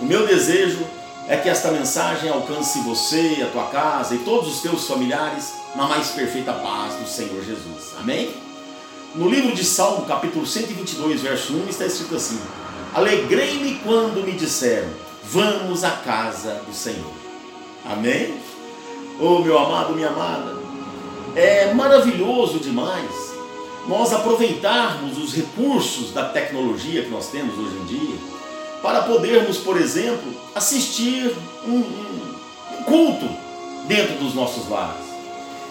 O meu desejo é que esta mensagem alcance você, a tua casa e todos os teus familiares na mais perfeita paz do Senhor Jesus. Amém? No livro de Salmo, capítulo 122, verso 1, está escrito assim: Alegrei-me quando me disseram, vamos à casa do Senhor. Amém? Oh, meu amado, minha amada, é maravilhoso demais nós aproveitarmos os recursos da tecnologia que nós temos hoje em dia para podermos, por exemplo, assistir um, um, um culto dentro dos nossos lares.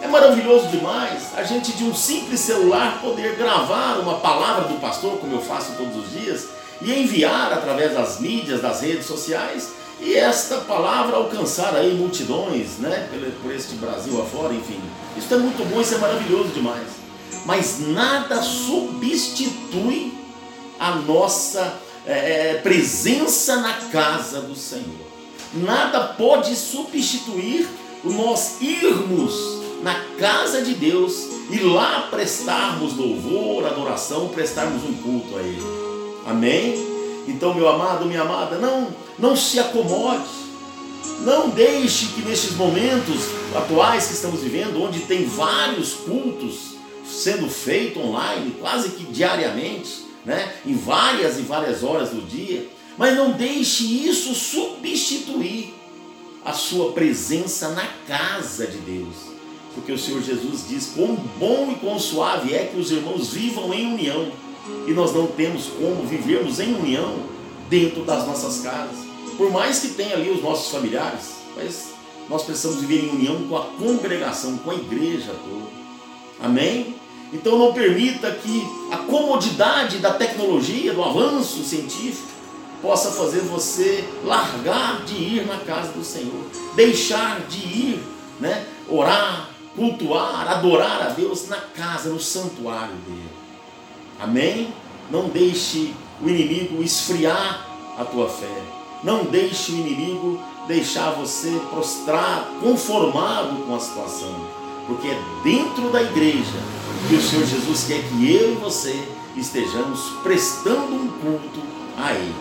É maravilhoso demais a gente de um simples celular poder gravar uma palavra do pastor, como eu faço todos os dias, e enviar através das mídias, das redes sociais, e esta palavra alcançar aí multidões, né, por este Brasil afora, enfim. Isso é muito bom, isso é maravilhoso demais. Mas nada substitui a nossa é, é, presença na casa do Senhor. Nada pode substituir nós irmos na casa de Deus e lá prestarmos louvor, adoração, prestarmos um culto a Ele. Amém? Então, meu amado, minha amada, não, não se acomode. Não deixe que nestes momentos atuais que estamos vivendo, onde tem vários cultos sendo feitos online, quase que diariamente, né? em várias e várias horas do dia, mas não deixe isso substituir a sua presença na casa de Deus. Porque o Senhor Jesus diz: quão bom e quão suave é que os irmãos vivam em união. E nós não temos como vivermos em união dentro das nossas casas. Por mais que tenha ali os nossos familiares, mas nós precisamos viver em união com a congregação, com a igreja toda. Amém? Então não permita que a comodidade da tecnologia, do avanço científico, possa fazer você largar de ir na casa do Senhor, deixar de ir, né, orar, cultuar, adorar a Deus na casa, no santuário dele. Amém? Não deixe o inimigo esfriar a tua fé. Não deixe o inimigo deixar você prostrado, conformado com a situação. Porque é dentro da igreja que o Senhor Jesus quer que eu e você estejamos prestando um culto a Ele.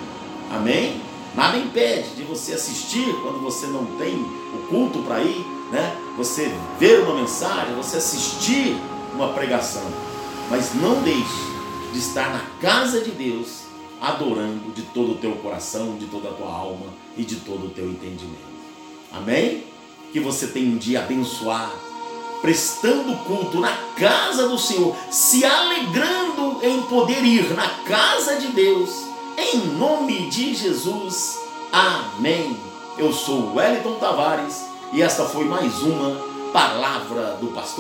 Amém? Nada impede de você assistir quando você não tem o culto para ir, né? Você ver uma mensagem, você assistir uma pregação. Mas não deixe de estar na casa de Deus, adorando de todo o teu coração, de toda a tua alma e de todo o teu entendimento. Amém? Que você tenha um dia abençoado prestando culto na casa do Senhor, se alegrando em poder ir na casa de Deus, em nome de Jesus. Amém. Eu sou Wellington Tavares e esta foi mais uma palavra do pastor.